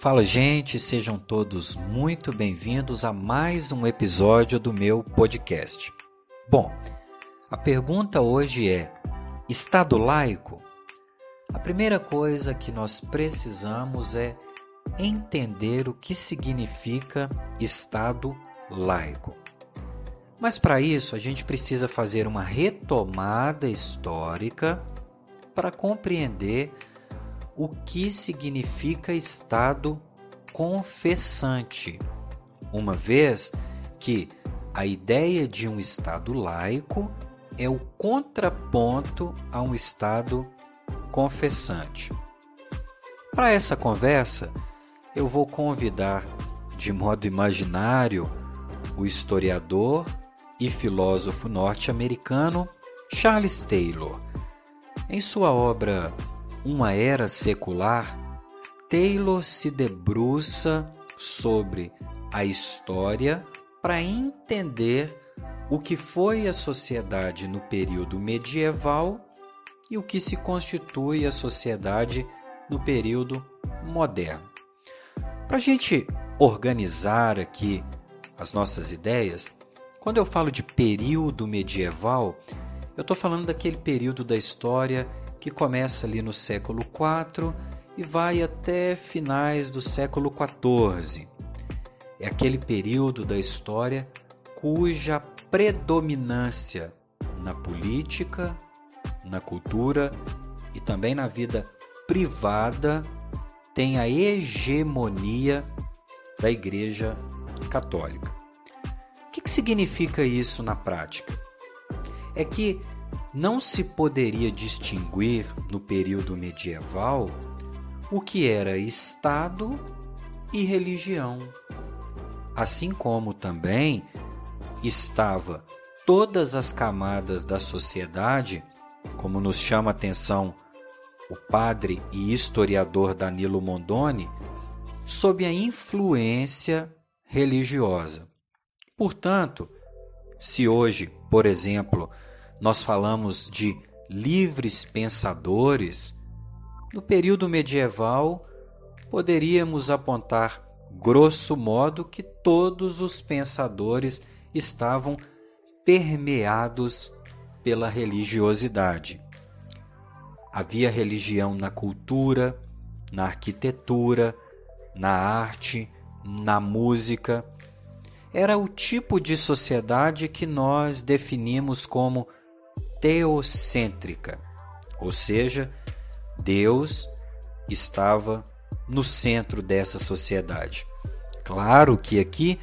Fala, gente, sejam todos muito bem-vindos a mais um episódio do meu podcast. Bom, a pergunta hoje é: Estado laico? A primeira coisa que nós precisamos é entender o que significa Estado laico. Mas para isso, a gente precisa fazer uma retomada histórica para compreender o que significa Estado confessante, uma vez que a ideia de um Estado laico é o contraponto a um Estado confessante. Para essa conversa, eu vou convidar de modo imaginário o historiador e filósofo norte-americano Charles Taylor. Em sua obra Uma Era Secular, Taylor se debruça sobre a história para entender o que foi a sociedade no período medieval e o que se constitui a sociedade no período moderno. Para a gente organizar aqui as nossas ideias, quando eu falo de período medieval, eu estou falando daquele período da história que começa ali no século IV e vai até finais do século XIV. É aquele período da história cuja predominância na política, na cultura e também na vida privada tem a hegemonia da Igreja Católica. O que, que significa isso na prática? É que não se poderia distinguir no período medieval o que era Estado e religião, assim como também estava todas as camadas da sociedade, como nos chama a atenção o padre e historiador Danilo Mondoni, sob a influência religiosa. Portanto, se hoje, por exemplo, nós falamos de livres pensadores, no período medieval poderíamos apontar, grosso modo, que todos os pensadores estavam permeados pela religiosidade. Havia religião na cultura, na arquitetura, na arte, na música era o tipo de sociedade que nós definimos como teocêntrica, ou seja, Deus estava no centro dessa sociedade. Claro que aqui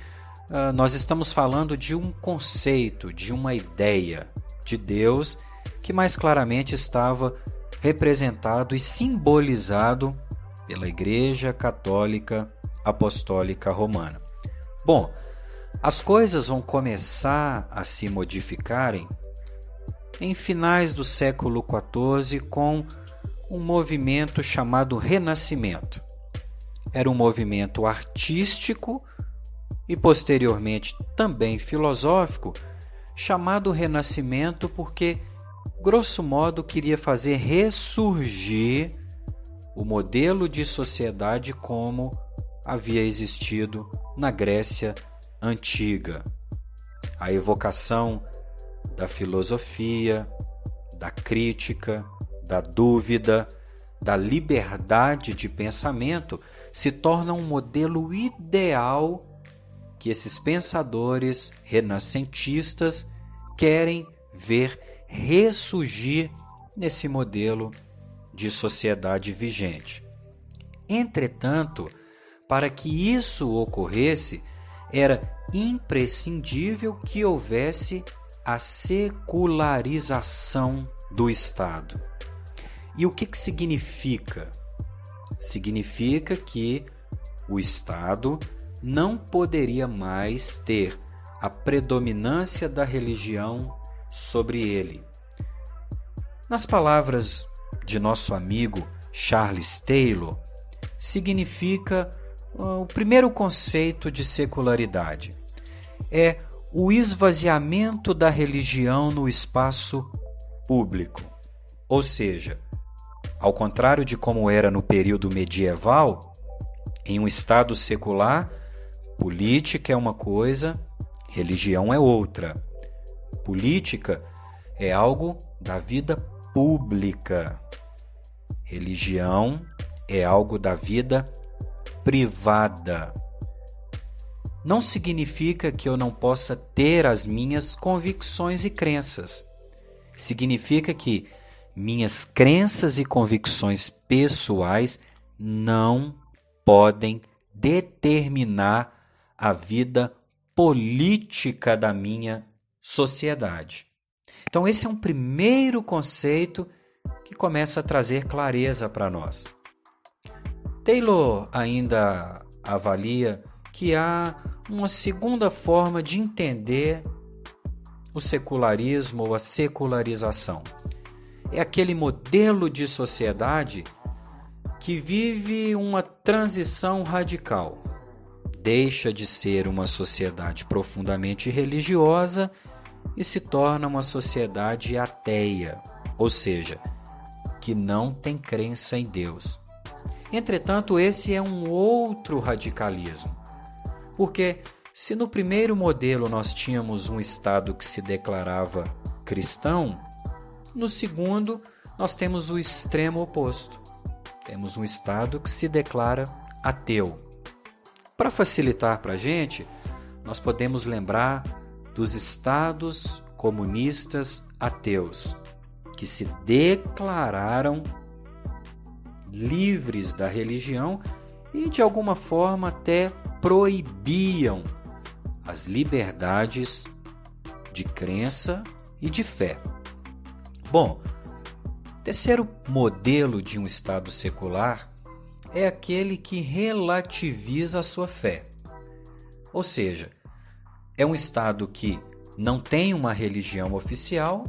uh, nós estamos falando de um conceito, de uma ideia de Deus que mais claramente estava representado e simbolizado pela Igreja Católica Apostólica Romana. Bom, as coisas vão começar a se modificarem em finais do século XIV com um movimento chamado Renascimento. Era um movimento artístico e posteriormente também filosófico, chamado Renascimento porque, grosso modo, queria fazer ressurgir o modelo de sociedade como havia existido na Grécia antiga, a evocação da filosofia, da crítica, da dúvida, da liberdade de pensamento se torna um modelo ideal que esses pensadores renascentistas querem ver ressurgir nesse modelo de sociedade vigente. Entretanto, para que isso ocorresse, era imprescindível que houvesse a secularização do Estado. E o que, que significa? Significa que o Estado não poderia mais ter a predominância da religião sobre ele. Nas palavras de nosso amigo Charles Taylor, significa o primeiro conceito de secularidade é o esvaziamento da religião no espaço público. Ou seja, ao contrário de como era no período medieval, Em um Estado secular, política é uma coisa, religião é outra. Política é algo da vida pública. Religião é algo da vida privada. Não significa que eu não possa ter as minhas convicções e crenças. Significa que minhas crenças e convicções pessoais não podem determinar a vida política da minha sociedade. Então, esse é um primeiro conceito que começa a trazer clareza para nós. Taylor ainda avalia que há uma segunda forma de entender o secularismo ou a secularização. É aquele modelo de sociedade que vive uma transição radical. Deixa de ser uma sociedade profundamente religiosa e se torna uma sociedade ateia, ou seja, que não tem crença em Deus. Entretanto, esse é um outro radicalismo, porque se no primeiro modelo nós tínhamos um Estado que se declarava cristão, no segundo nós temos o extremo oposto. Temos um Estado que se declara ateu. Para facilitar para a gente, nós podemos lembrar dos estados comunistas ateus, que se declararam livres da religião e de alguma forma até proibiam as liberdades de crença e de fé. Bom, terceiro modelo de um Estado secular é aquele que relativiza a sua fé. Ou seja, é um Estado que não tem uma religião oficial,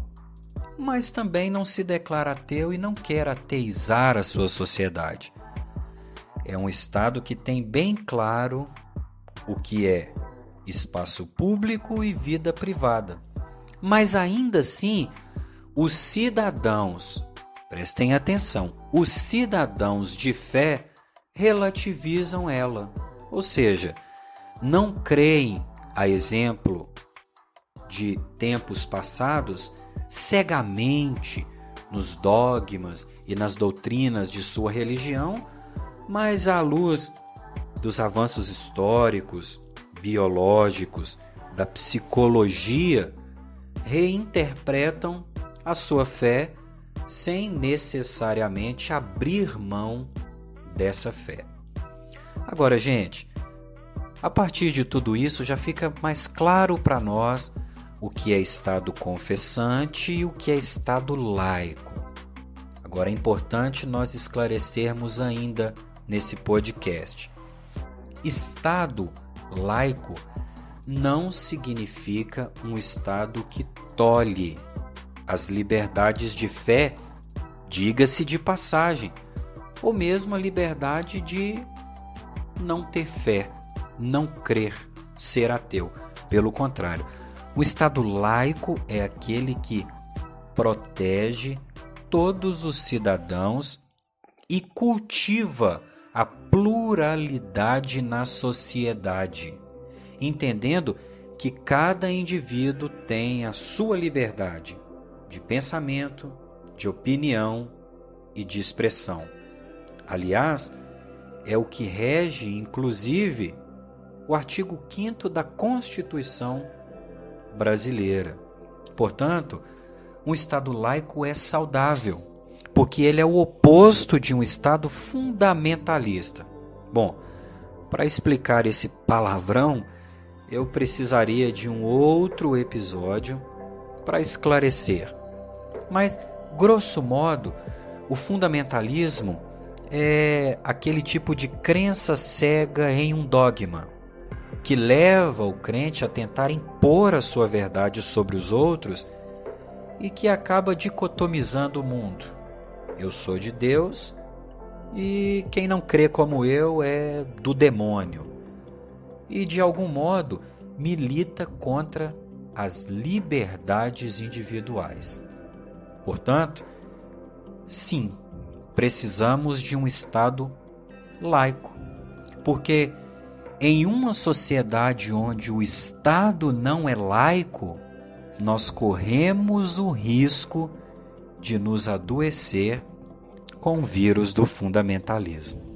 mas também não se declara ateu e não quer ateizar a sua sociedade. É um Estado que tem bem claro o que é espaço público e vida privada. Mas ainda assim, os cidadãos, prestem atenção, os cidadãos de fé relativizam ela, ou seja, não creem a exemplo de tempos passados, cegamente nos dogmas e nas doutrinas de sua religião, mas à luz dos avanços históricos, biológicos, da psicologia, reinterpretam a sua fé sem necessariamente abrir mão dessa fé. Agora, gente, a partir de tudo isso, já fica mais claro para nós o que é Estado confessante e o que é Estado laico. Agora é importante nós esclarecermos ainda nesse podcast. Estado laico não significa um Estado que tolhe as liberdades de fé, diga-se de passagem, ou mesmo a liberdade de não ter fé não crer, ser ateu. Pelo contrário, o Estado laico é aquele que protege todos os cidadãos e cultiva a pluralidade na sociedade, entendendo que cada indivíduo tem a sua liberdade de pensamento, de opinião e de expressão. Aliás, é o que rege, inclusive, o artigo 5 da Constituição brasileira. Portanto, um Estado laico é saudável, porque ele é o oposto de um Estado fundamentalista. Bom, para explicar esse palavrão, eu precisaria de um outro episódio para esclarecer. Mas, grosso modo, o fundamentalismo é aquele tipo de crença cega em um dogma que leva o crente a tentar impor a sua verdade sobre os outros e que acaba dicotomizando o mundo. Eu sou de Deus e quem não crê como eu é do demônio. E de algum modo milita contra as liberdades individuais. Portanto, sim, precisamos de um Estado laico porque em uma sociedade onde o Estado não é laico, nós corremos o risco de nos adoecer com o vírus do fundamentalismo.